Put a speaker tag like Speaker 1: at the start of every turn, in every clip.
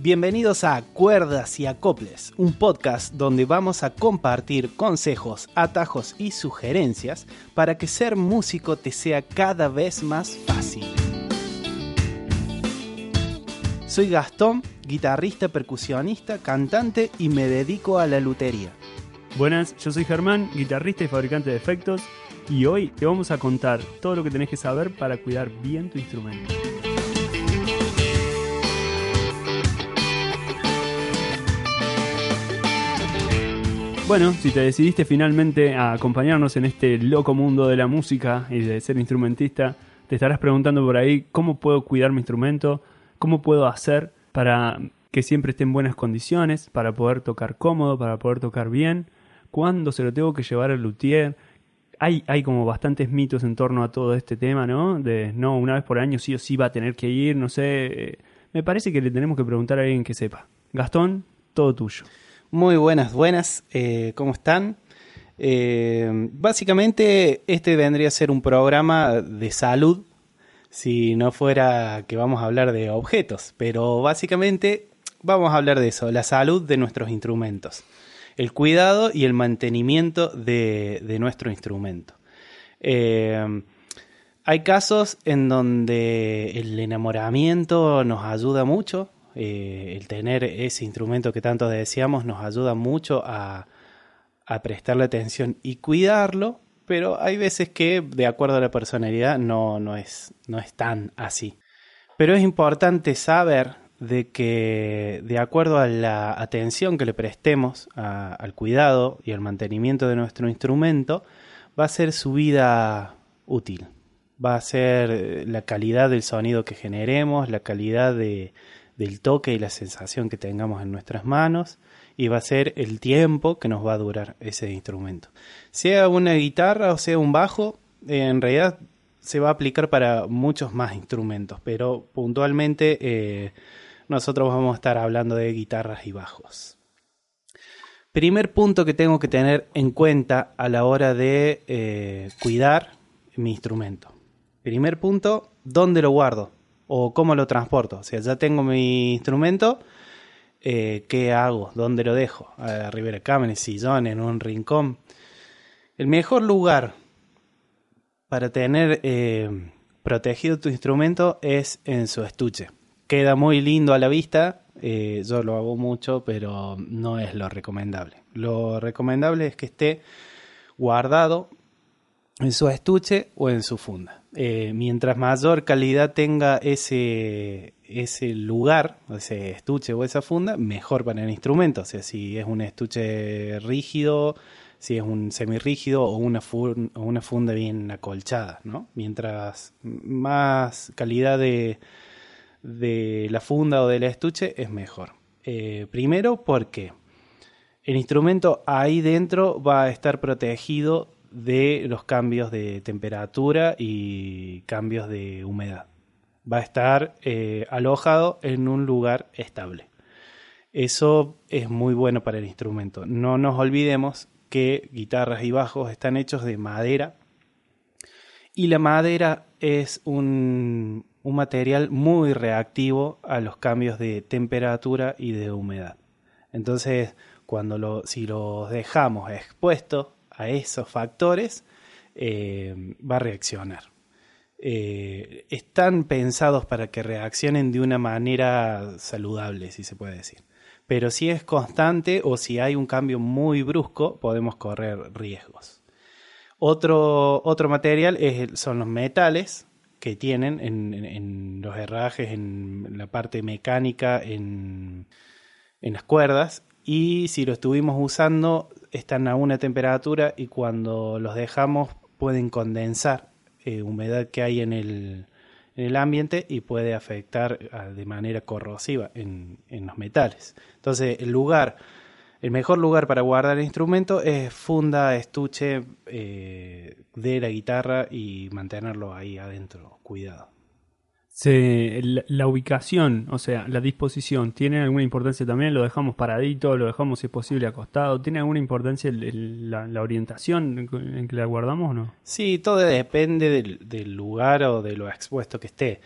Speaker 1: Bienvenidos a Cuerdas y Acoples, un podcast donde vamos a compartir consejos, atajos y sugerencias para que ser músico te sea cada vez más fácil. Soy Gastón, guitarrista, percusionista, cantante y me dedico a la lutería.
Speaker 2: Buenas, yo soy Germán, guitarrista y fabricante de efectos, y hoy te vamos a contar todo lo que tenés que saber para cuidar bien tu instrumento. Bueno, si te decidiste finalmente a acompañarnos en este loco mundo de la música y de ser instrumentista, te estarás preguntando por ahí cómo puedo cuidar mi instrumento, cómo puedo hacer para que siempre esté en buenas condiciones, para poder tocar cómodo, para poder tocar bien, cuándo se lo tengo que llevar al luthier. Hay, hay como bastantes mitos en torno a todo este tema, ¿no? De no, una vez por año sí o sí va a tener que ir, no sé. Me parece que le tenemos que preguntar a alguien que sepa. Gastón, todo tuyo.
Speaker 1: Muy buenas, buenas, eh, ¿cómo están? Eh, básicamente este vendría a ser un programa de salud, si no fuera que vamos a hablar de objetos, pero básicamente vamos a hablar de eso, la salud de nuestros instrumentos, el cuidado y el mantenimiento de, nuestro instrumento. Eh, hay casos en donde el enamoramiento nos ayuda mucho, eh, el tener ese instrumento que tanto deseamos nos ayuda mucho a, prestarle atención y cuidarlo, pero hay veces que de acuerdo a la personalidad no, no, es, no es tan así. Pero es importante saber de que de acuerdo a la atención que le prestemos al cuidado y al mantenimiento de nuestro instrumento, va a ser su vida útil. Va a ser la calidad del sonido que generemos, la calidad de, del toque y la sensación que tengamos en nuestras manos y va a ser el tiempo que nos va a durar ese instrumento. Sea una guitarra o sea un bajo, en realidad se va a aplicar para muchos más instrumentos, pero puntualmente eh, nosotros vamos a estar hablando de guitarras y bajos. Primer punto que tengo que tener en cuenta a la hora de eh, cuidar mi instrumento. Primer punto, ¿dónde lo guardo? O cómo lo transporto. O sea, ya tengo mi instrumento, eh, ¿qué hago? ¿Dónde lo dejo? Arriba de cama, en el sillón, en un rincón. El mejor lugar para tener eh, protegido tu instrumento es en su estuche. Queda muy lindo a la vista, eh, yo lo hago mucho, pero no es lo recomendable. Lo recomendable es que esté guardado en su estuche o en su funda. Eh, mientras mayor calidad tenga ese, ese lugar, ese estuche o esa funda, mejor para el instrumento. O sea, si es un estuche rígido, si es un semirrígido o una, o una funda bien acolchada, ¿no? Mientras más calidad de, de la funda o del estuche es mejor. Eh, primero porque el instrumento ahí dentro va a estar protegido de los cambios de temperatura y cambios de humedad. Va a estar eh, alojado en un lugar estable. Eso es muy bueno para el instrumento. No nos olvidemos que guitarras y bajos están hechos de madera y la madera es un, un material muy reactivo a los cambios de temperatura y de humedad. Entonces, cuando lo, si los dejamos expuestos a esos factores, eh, va a reaccionar. Eh, están pensados para que reaccionen de una manera saludable, si se puede decir. Pero si es constante o si hay un cambio muy brusco, podemos correr riesgos. Otro, otro material son los metales que tienen en, los herrajes, en la parte mecánica, en, en las cuerdas. Y si lo estuvimos usando están a una temperatura y cuando los dejamos pueden condensar eh, humedad que hay en el, en el ambiente y puede afectar ah, de manera corrosiva en, en, los metales. Entonces, el lugar, el mejor lugar para guardar el instrumento es funda, estuche eh, de la guitarra y mantenerlo ahí adentro, cuidado
Speaker 2: la, ubicación, o sea, la disposición, ¿tiene alguna importancia también? ¿Lo dejamos paradito? ¿Lo dejamos, si es posible, acostado? ¿Tiene alguna importancia la, orientación en que la guardamos o no?
Speaker 1: Sí, todo depende del, lugar o de lo expuesto que esté.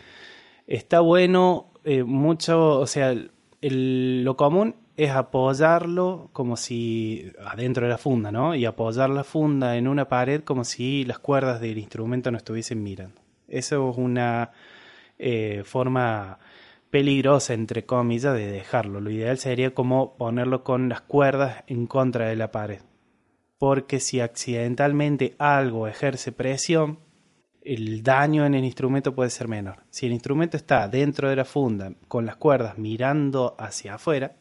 Speaker 1: Está bueno eh, mucho, o sea, lo común es apoyarlo como si adentro de la funda, ¿no? Y apoyar la funda en una pared como si las cuerdas del instrumento no estuviesen mirando. Eso es una eh, forma peligrosa, entre comillas, de dejarlo. Lo ideal sería como ponerlo con las cuerdas en contra de la pared. Porque si accidentalmente algo ejerce presión, el daño en el instrumento puede ser menor. Si el instrumento está dentro de la funda con las cuerdas mirando hacia afuera,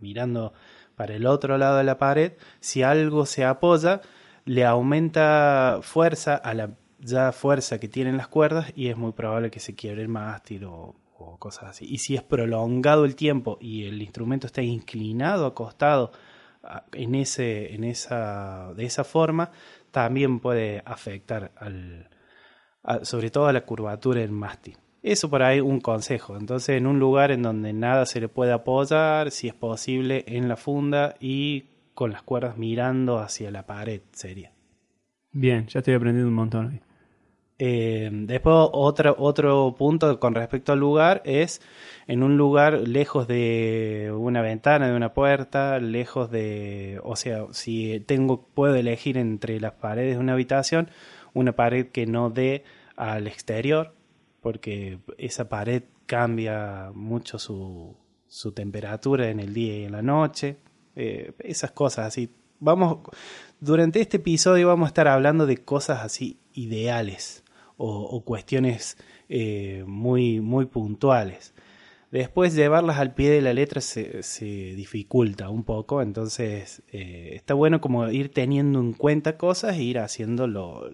Speaker 1: mirando para el otro lado de la pared, si algo se apoya, le aumenta fuerza a la ya fuerza que tienen las cuerdas y es muy probable que se quiebre el mástil o, cosas así. Y si es prolongado el tiempo y el instrumento está inclinado, acostado en ese, en esa, de esa forma, también puede afectar al, sobre todo a la curvatura del mástil. Eso por ahí un consejo. Entonces, en un lugar en donde nada se le puede apoyar, si es posible, en la funda y con las cuerdas mirando hacia la pared sería.
Speaker 2: Bien, ya estoy aprendiendo un montón.
Speaker 1: Eh, después otro, otro punto con respecto al lugar es en un lugar lejos de una ventana, de una puerta, lejos de, o sea, si tengo, puedo elegir entre las paredes de una habitación, una pared que no dé al exterior, porque esa pared cambia mucho su, su temperatura en el día y en la noche, eh, esas cosas así. Vamos, durante este episodio vamos a estar hablando de cosas así ideales o, cuestiones eh, muy, muy puntuales. Después llevarlas al pie de la letra se, se dificulta un poco, entonces eh, está bueno como ir teniendo en cuenta cosas e ir haciendo lo,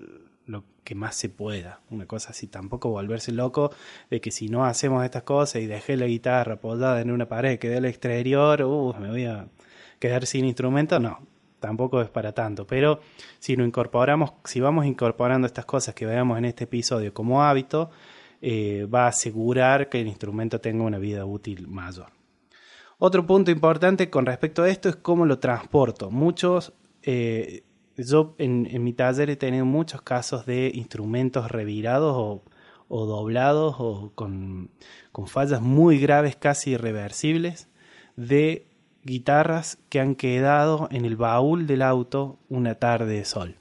Speaker 1: lo que más se pueda. Una cosa así, tampoco volverse loco de que si no hacemos estas cosas y dejé la guitarra apoyada en una pared que dé al exterior, uh, me voy a quedar sin instrumento, no, tampoco es para tanto. Pero si lo incorporamos, si vamos incorporando estas cosas que veamos en este episodio como hábito, eh, va a asegurar que el instrumento tenga una vida útil mayor. Otro punto importante con respecto a esto es cómo lo transporto. Muchos, eh, yo en, mi taller he tenido muchos casos de instrumentos revirados o, o doblados o con, con fallas muy graves, casi irreversibles, de guitarras que han quedado en el baúl del auto una tarde de sol.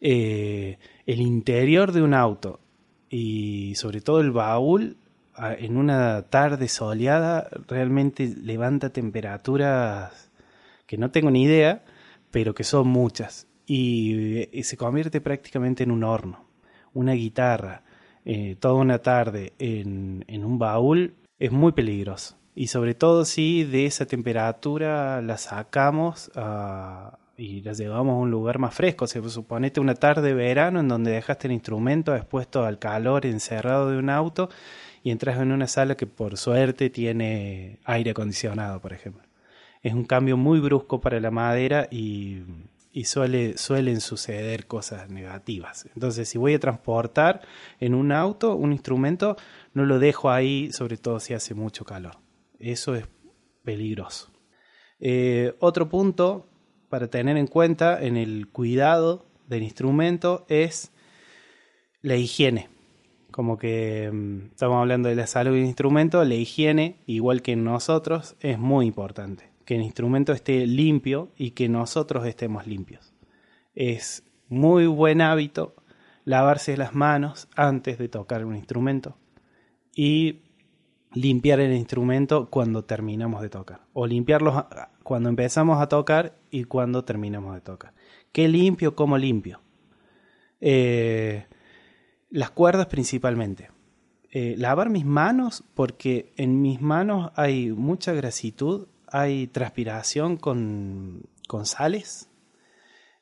Speaker 1: Eh, el interior de un auto y sobre todo el baúl en una tarde soleada realmente levanta temperaturas que no tengo ni idea, pero que son muchas y, y se convierte prácticamente en un horno. Una guitarra eh, toda una tarde en un baúl es muy peligroso y sobre todo si de esa temperatura la sacamos uh, y la llevamos a un lugar más fresco. O sea, suponete una tarde de verano en donde dejaste el instrumento expuesto al calor encerrado de un auto y entras en una sala que por suerte tiene aire acondicionado, por ejemplo. Es un cambio muy brusco para la madera y, y suele, suelen suceder cosas negativas. Entonces, si voy a transportar en un auto un instrumento, no lo dejo ahí, sobre todo si hace mucho calor. Eso es peligroso. Eh, otro punto para tener en cuenta en el cuidado del instrumento es la higiene. Como que um, estamos hablando de la salud del instrumento, la higiene, igual que en nosotros, es muy importante. Que el instrumento esté limpio y que nosotros estemos limpios. Es muy buen hábito lavarse las manos antes de tocar un instrumento y limpiar el instrumento cuando terminamos de tocar. O limpiarlos cuando empezamos a tocar y cuando terminamos de tocar. ¿Qué limpio? ¿Cómo limpio? Eh, las cuerdas principalmente. Eh, lavar mis manos porque en mis manos hay mucha grasitud, hay transpiración con, con sales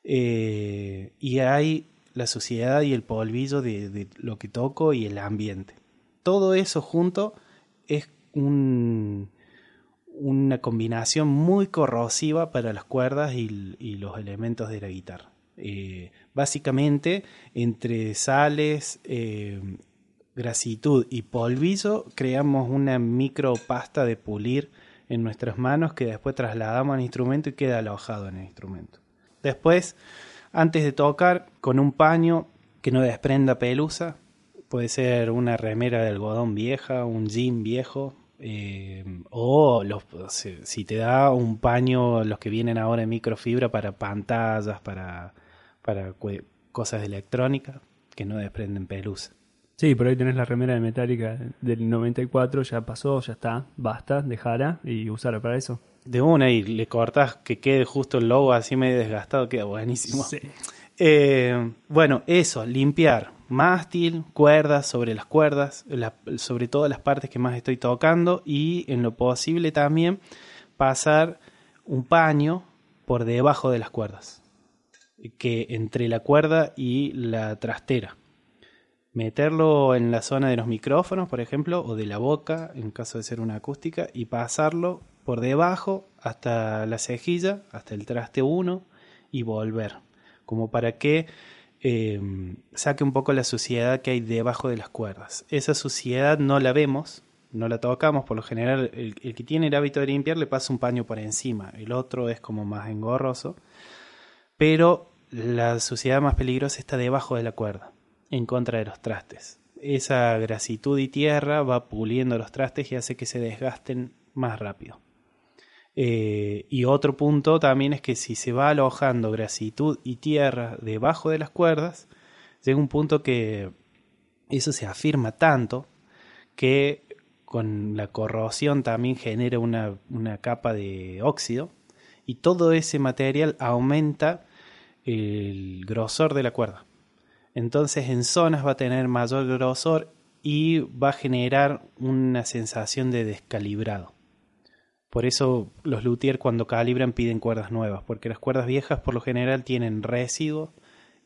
Speaker 1: eh, y hay la suciedad y el polvillo de, de lo que toco y el ambiente. Todo eso junto es un, una combinación muy corrosiva para las cuerdas y, y los elementos de la guitarra. Eh, básicamente, entre sales, eh, grasitud y polvillo, creamos una micropasta de pulir en nuestras manos que después trasladamos al instrumento y queda alojado en el instrumento. Después, antes de tocar, con un paño que no desprenda pelusa, puede ser una remera de algodón vieja, un jean viejo, Eh, o los, si, si te da un paño, los que vienen ahora en microfibra para pantallas, para, para cosas de electrónica, que no desprenden pelusa.
Speaker 2: Sí, por ahí tenés la remera de Metallica del 94, ya pasó, ya está, basta, dejala y usarla para eso.
Speaker 1: De una y le cortas que quede justo el logo así medio desgastado, queda buenísimo.
Speaker 2: Sí.
Speaker 1: Eh, bueno, eso, limpiar mástil, cuerdas sobre las cuerdas, sobre todo las partes que más estoy tocando y en lo posible también pasar un paño por debajo de las cuerdas, que entre la cuerda y la trastera. Meterlo en la zona de los micrófonos, por ejemplo, o de la boca, en caso de ser una acústica, y pasarlo por debajo hasta la cejilla, hasta el traste 1 y volver como para que eh, saque un poco la suciedad que hay debajo de las cuerdas. Esa suciedad no la vemos, no la tocamos, por lo general el, el que tiene el hábito de limpiar le pasa un paño por encima, el otro es como más engorroso, pero la suciedad más peligrosa está debajo de la cuerda, en contra de los trastes. Esa grasitud y tierra va puliendo los trastes y hace que se desgasten más rápido. Eh, y otro punto también es que si se va alojando grasitud y tierra debajo de las cuerdas, llega un punto que eso se afirma tanto que con la corrosión también genera una, una capa de óxido y todo ese material aumenta el grosor de la cuerda. Entonces en zonas va a tener mayor grosor y va a generar una sensación de descalibrado. Por eso los luthier cuando calibran piden cuerdas nuevas, porque las cuerdas viejas por lo general tienen residuo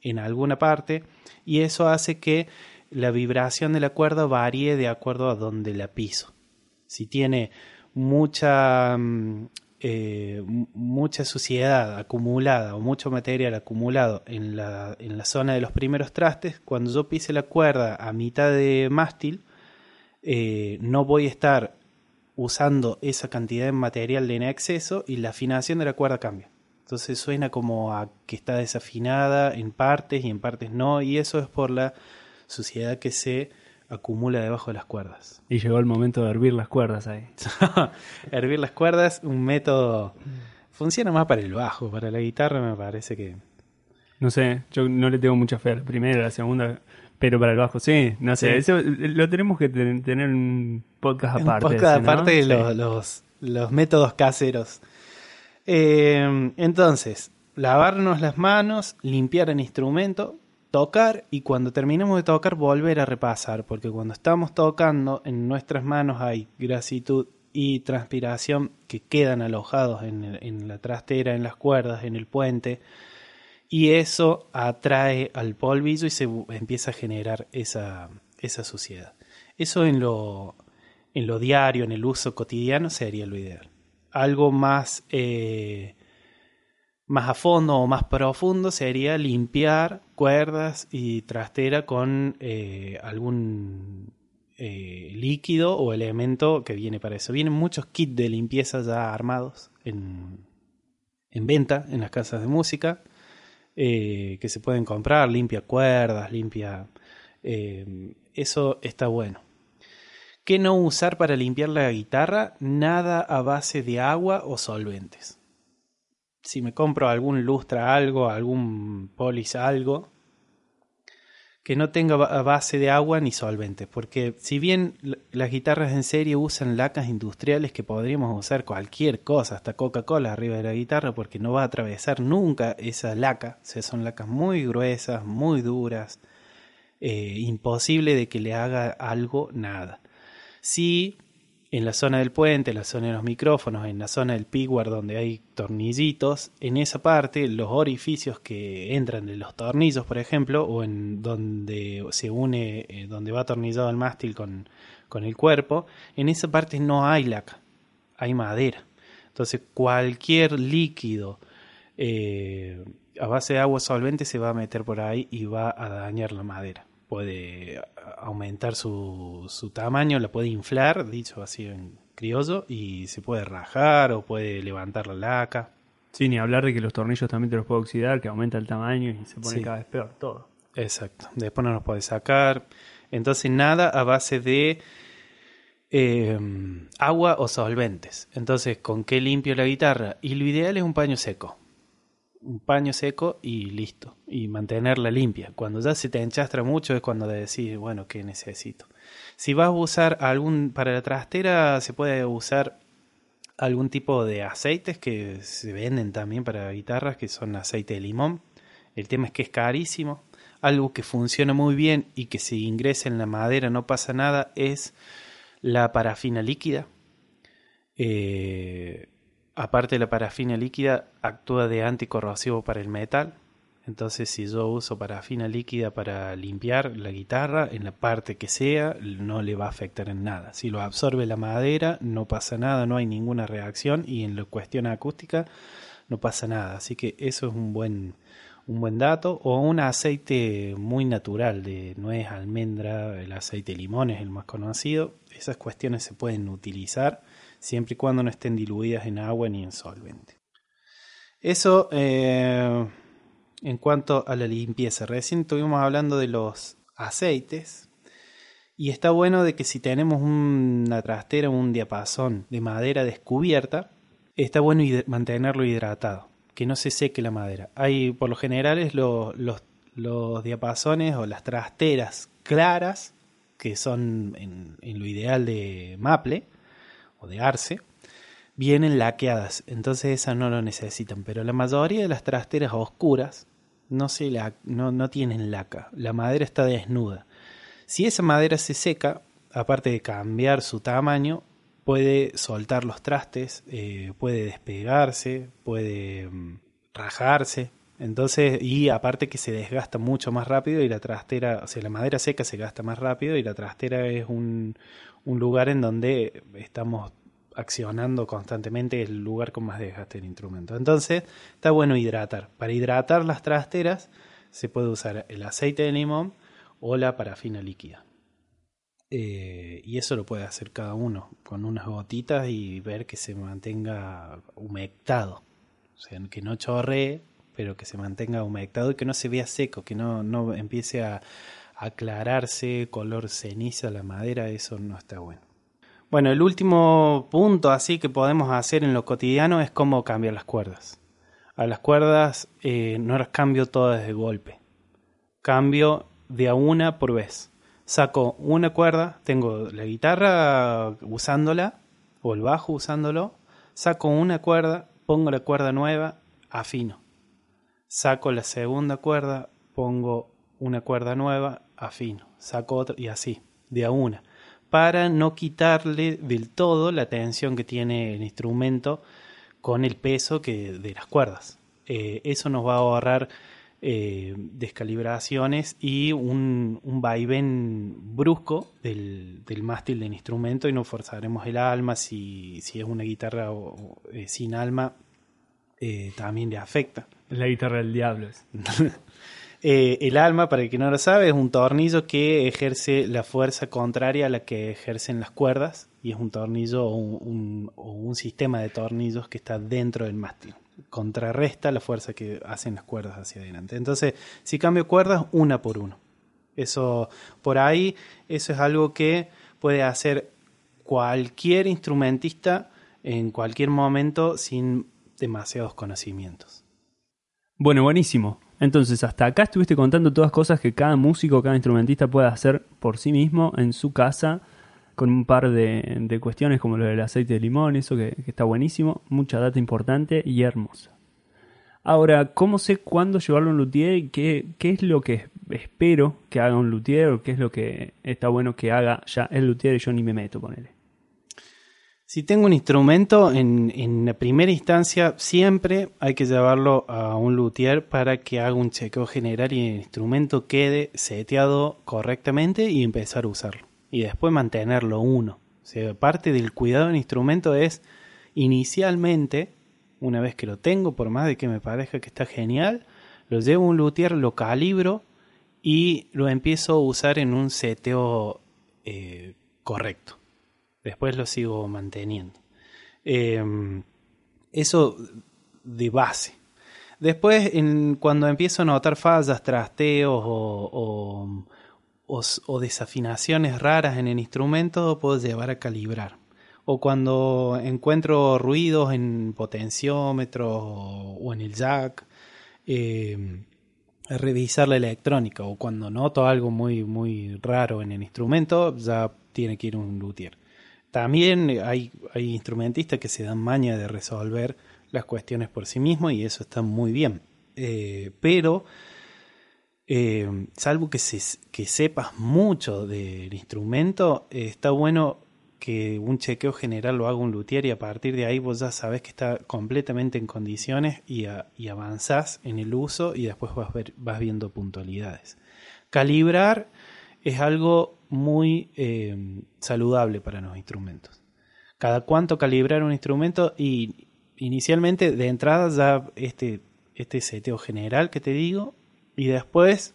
Speaker 1: en alguna parte y eso hace que la vibración de la cuerda varíe de acuerdo a donde la piso. Si tiene mucha mm, eh, mucha suciedad acumulada o mucho material acumulado en la, en la zona de los primeros trastes, cuando yo pise la cuerda a mitad de mástil, eh, no voy a estar usando esa cantidad de material en exceso y la afinación de la cuerda cambia. Entonces suena como a que está desafinada en partes y en partes no, y eso es por la suciedad que se acumula debajo de las cuerdas.
Speaker 2: Y llegó el momento de hervir las cuerdas ahí.
Speaker 1: Hervir las cuerdas, un método... Funciona más para el bajo, para la guitarra me parece que...
Speaker 2: No sé, yo no le tengo mucha fe a la primera, a la segunda, pero para el bajo sí, no sé,
Speaker 1: Sí.
Speaker 2: eso lo tenemos que ten- tener un podcast aparte.
Speaker 1: Un podcast
Speaker 2: ese, ¿no?
Speaker 1: aparte de
Speaker 2: Sí.
Speaker 1: los, los, los métodos caseros. Eh, entonces, lavarnos las manos, limpiar el instrumento, tocar y cuando terminemos de tocar volver a repasar, porque cuando estamos tocando en nuestras manos hay grasitud y transpiración que quedan alojados en, el- en la trastera, en las cuerdas, en el puente, y eso atrae al polvillo y se empieza a generar esa, esa suciedad. Eso en lo, en lo diario, en el uso cotidiano, sería lo ideal. Algo más, eh, más a fondo o más profundo sería limpiar cuerdas y trastera con eh, algún eh, líquido o elemento que viene para eso. Vienen muchos kits de limpieza ya armados en, en venta en las casas de música eh, que se pueden comprar, limpia cuerdas, limpia... eh, eso está bueno. ¿Qué no usar para limpiar la guitarra? Nada a base de agua o solventes. Si me compro algún lustra algo, algún polis algo, que no tenga base de agua ni solventes, porque si bien las guitarras en serie usan lacas industriales que podríamos usar cualquier cosa, hasta Coca-Cola arriba de la guitarra, porque no va a atravesar nunca esa laca, o sea, son lacas muy gruesas, muy duras, eh, imposible de que le haga algo nada. Si en la zona del puente, en la zona de los micrófonos, en la zona del pigward donde hay tornillitos, en esa parte los orificios que entran de los tornillos, por ejemplo, o en donde se une, eh, donde va atornillado el mástil con, con el cuerpo, en esa parte no hay laca, hay madera. Entonces cualquier líquido eh, a base de agua solvente se va a meter por ahí y va a dañar la madera. Puede aumentar su, su tamaño, la puede inflar, dicho así en criollo, y se puede rajar o puede levantar la laca.
Speaker 2: Sí, ni hablar de que los tornillos también te los puede oxidar, que aumenta el tamaño y se pone
Speaker 1: Sí.
Speaker 2: cada vez peor todo.
Speaker 1: Exacto. Después no los puede sacar. Entonces nada a base de eh, agua o solventes. Entonces, ¿con qué limpio la guitarra? Y lo ideal es un paño seco. Un paño seco y listo. Y mantenerla limpia. Cuando ya se te enchastra mucho es cuando decís, bueno, ¿qué necesito? Si vas a usar algún, para la trastera se puede usar algún tipo de aceites que se venden también para guitarras, que son aceite de limón. El tema es que es carísimo. Algo que funciona muy bien y que si ingresa en la madera no pasa nada es la parafina líquida. Eh, aparte la parafina líquida, actúa de anticorrosivo para el metal. Entonces, si yo uso parafina líquida para limpiar la guitarra, en la parte que sea, no le va a afectar en nada. Si lo absorbe la madera, no pasa nada, no hay ninguna reacción. Y en la cuestión acústica, no pasa nada. Así que eso es un buen, un buen dato. O un aceite muy natural de nuez, almendra, el aceite de limón es el más conocido. Esas cuestiones se pueden utilizar siempre y cuando no estén diluidas en agua ni en solvente. Eso. Eh, en cuanto a la limpieza. Recién estuvimos hablando de los aceites. Y está bueno de que si tenemos una trastera o un diapasón de madera descubierta, está bueno mantenerlo hidratado, que no se seque la madera. Hay, por lo general, los, los, diapasones o las trasteras claras, que son en, lo ideal de maple de arce, vienen laqueadas, entonces esas no lo necesitan, pero la mayoría de las trasteras oscuras no, se la, no, no tienen laca, la madera está desnuda. Si esa madera se seca, aparte de cambiar su tamaño, puede soltar los trastes, eh, puede despegarse, puede mm, rajarse. Entonces, y aparte que se desgasta mucho más rápido y la trastera, o sea, la madera seca se gasta más rápido y la trastera es un, un lugar en donde estamos accionando constantemente el lugar con más desgaste del instrumento. Entonces, está bueno hidratar. Para hidratar las trasteras se puede usar el aceite de limón o la parafina líquida. Eh, y eso lo puede hacer cada uno con unas gotitas y ver que se mantenga humectado. O sea, que no chorree, pero que se mantenga humectado y que no se vea seco, que no, no empiece a aclararse color ceniza la madera, eso no está bueno. Bueno, el último punto así que podemos hacer en lo cotidiano es cómo cambiar las cuerdas. A las cuerdas eh, no las cambio todas de golpe. Cambio de a una por vez. Saco una cuerda, tengo la guitarra usándola o el bajo usándolo. Saco una cuerda, pongo la cuerda nueva, afino. Saco la segunda cuerda, pongo una cuerda nueva, afino. Saco otra y así, de a una para no quitarle del todo la tensión que tiene el instrumento con el peso que, de las cuerdas. Eh, eso nos va a ahorrar eh, descalibraciones y un, un vaivén brusco del, del, mástil del instrumento y no forzaremos el alma si, si es una guitarra eh, sin alma también le afecta.
Speaker 2: La guitarra del diablo.
Speaker 1: Eh, el alma, para el que no lo sabe, es un tornillo que ejerce la fuerza contraria a la que ejercen las cuerdas y es un tornillo o un, sistema de tornillos que está dentro del mástil. Contrarresta la fuerza que hacen las cuerdas hacia adelante. Entonces, si cambio cuerdas, una por uno. Eso, por ahí, eso es algo que puede hacer cualquier instrumentista en cualquier momento sin demasiados conocimientos.
Speaker 2: Bueno, buenísimo. Entonces, hasta acá estuviste contando todas cosas que cada músico, cada instrumentista puede hacer por sí mismo en su casa, con un par de, cuestiones como lo del aceite de limón, eso que, está buenísimo, mucha data importante y hermosa. Ahora, ¿cómo sé cuándo llevarlo a un luthier y qué, qué es lo que espero que haga un luthier o qué es lo que está bueno que haga ya el luthier y yo ni me meto con él?
Speaker 1: Si tengo un instrumento, en, en, la primera instancia siempre hay que llevarlo a un luthier para que haga un chequeo general y el instrumento quede seteado correctamente y empezar a usarlo. Y después mantenerlo uno. O sea, parte del cuidado del instrumento es inicialmente, una vez que lo tengo, por más de que me parezca que está genial, lo llevo a un luthier, lo calibro y lo empiezo a usar en un seteo eh, correcto después lo sigo manteniendo. Em, eso de base. Después, cuando empiezo a notar fallas, trasteos o, o, desafinaciones raras en el instrumento, puedo llevar a calibrar. O cuando encuentro ruidos en potenciómetro o, en el jack, eh, revisar la electrónica. O cuando noto algo muy, muy raro en el instrumento, ya tiene que ir un luthier. También hay, instrumentistas que se dan maña de resolver las cuestiones por sí mismos y eso está muy bien. Eh, pero eh, salvo que, sepas mucho del instrumento, eh, está bueno que un chequeo general lo haga un luthier y a partir de ahí vos ya sabes que está completamente en condiciones y, y avanzás en el uso y después vas viendo puntualidades. Calibrar es algo muy eh, saludable para los instrumentos. Cada cuánto calibrar un instrumento y inicialmente de entrada ya este, este seteo general que te digo y después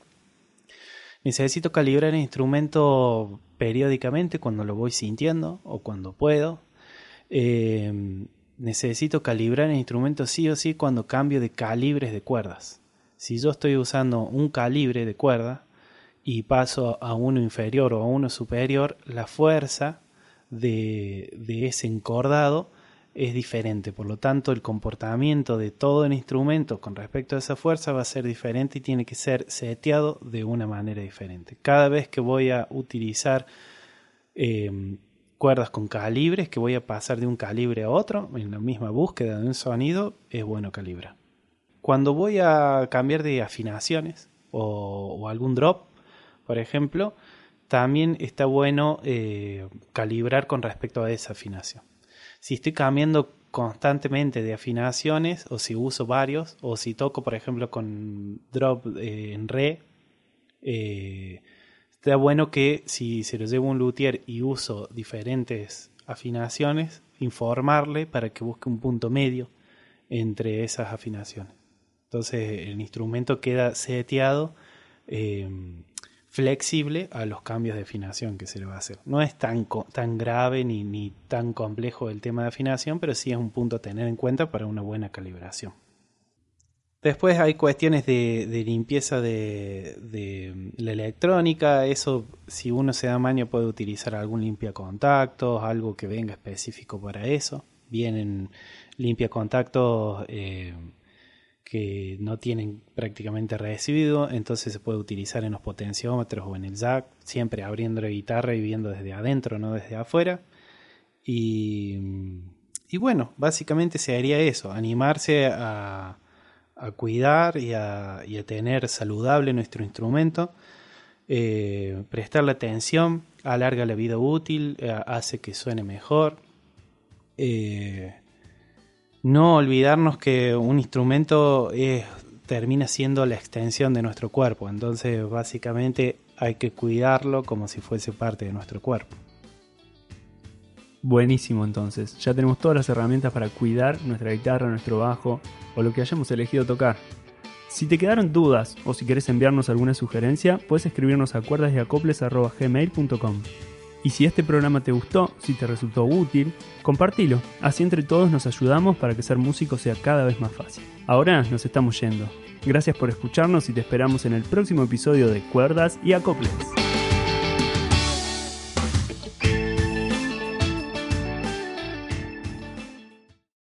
Speaker 1: necesito calibrar el instrumento periódicamente cuando lo voy sintiendo o cuando puedo. Eh, necesito calibrar el instrumento sí o sí cuando cambio de calibres de cuerdas. Si yo estoy usando un calibre de cuerda y paso a uno inferior o a uno superior, la fuerza de, de ese encordado es diferente. Por lo tanto, el comportamiento de todo el instrumento con respecto a esa fuerza va a ser diferente y tiene que ser seteado de una manera diferente. Cada vez que voy a utilizar em, cuerdas con calibres, que voy a pasar de un calibre a otro, en la misma búsqueda de un sonido, es bueno calibrar. Cuando voy a cambiar de afinaciones o, algún drop, por ejemplo, también está bueno eh, calibrar con respecto a esa afinación. Si estoy cambiando constantemente de afinaciones o si uso varios o si toco por ejemplo con drop eh, en re eh, está bueno que si se lo llevo un luthier y uso diferentes afinaciones informarle para que busque un punto medio entre esas afinaciones. Entonces el instrumento queda seteado flexible a los cambios de afinación que se le va a hacer. No es tan, tan grave ni, ni tan complejo el tema de afinación, pero sí es un punto a tener en cuenta para una buena calibración. Después hay cuestiones de, limpieza de, de, la electrónica. Eso, si uno se da maña, puede utilizar algún limpia contactos, algo que venga específico para eso. Vienen limpia contactos eh, que no tienen prácticamente recibido, entonces se puede utilizar en los potenciómetros o en el jack, siempre abriendo la guitarra y viendo desde adentro, no desde afuera. Y, bueno, básicamente se haría eso, animarse a, cuidar y a, y a, tener saludable nuestro instrumento, eh, prestarle atención, alarga la vida útil, eh, hace que suene mejor. Eh, no olvidarnos que un instrumento termina siendo la extensión de nuestro cuerpo, entonces básicamente hay que cuidarlo como si fuese parte de nuestro cuerpo.
Speaker 2: Buenísimo entonces, ya tenemos todas las herramientas para cuidar nuestra guitarra, nuestro bajo o lo que hayamos elegido tocar. Si te quedaron dudas o si quieres enviarnos alguna sugerencia, puedes escribirnos a cuerdasdeacoples.gmail.com y si este programa te gustó, si te resultó útil, compartilo. Así entre todos nos ayudamos para que ser músico sea cada vez más fácil. Ahora nos estamos yendo. Gracias por escucharnos y te esperamos en el próximo episodio de Cuerdas y Acoples.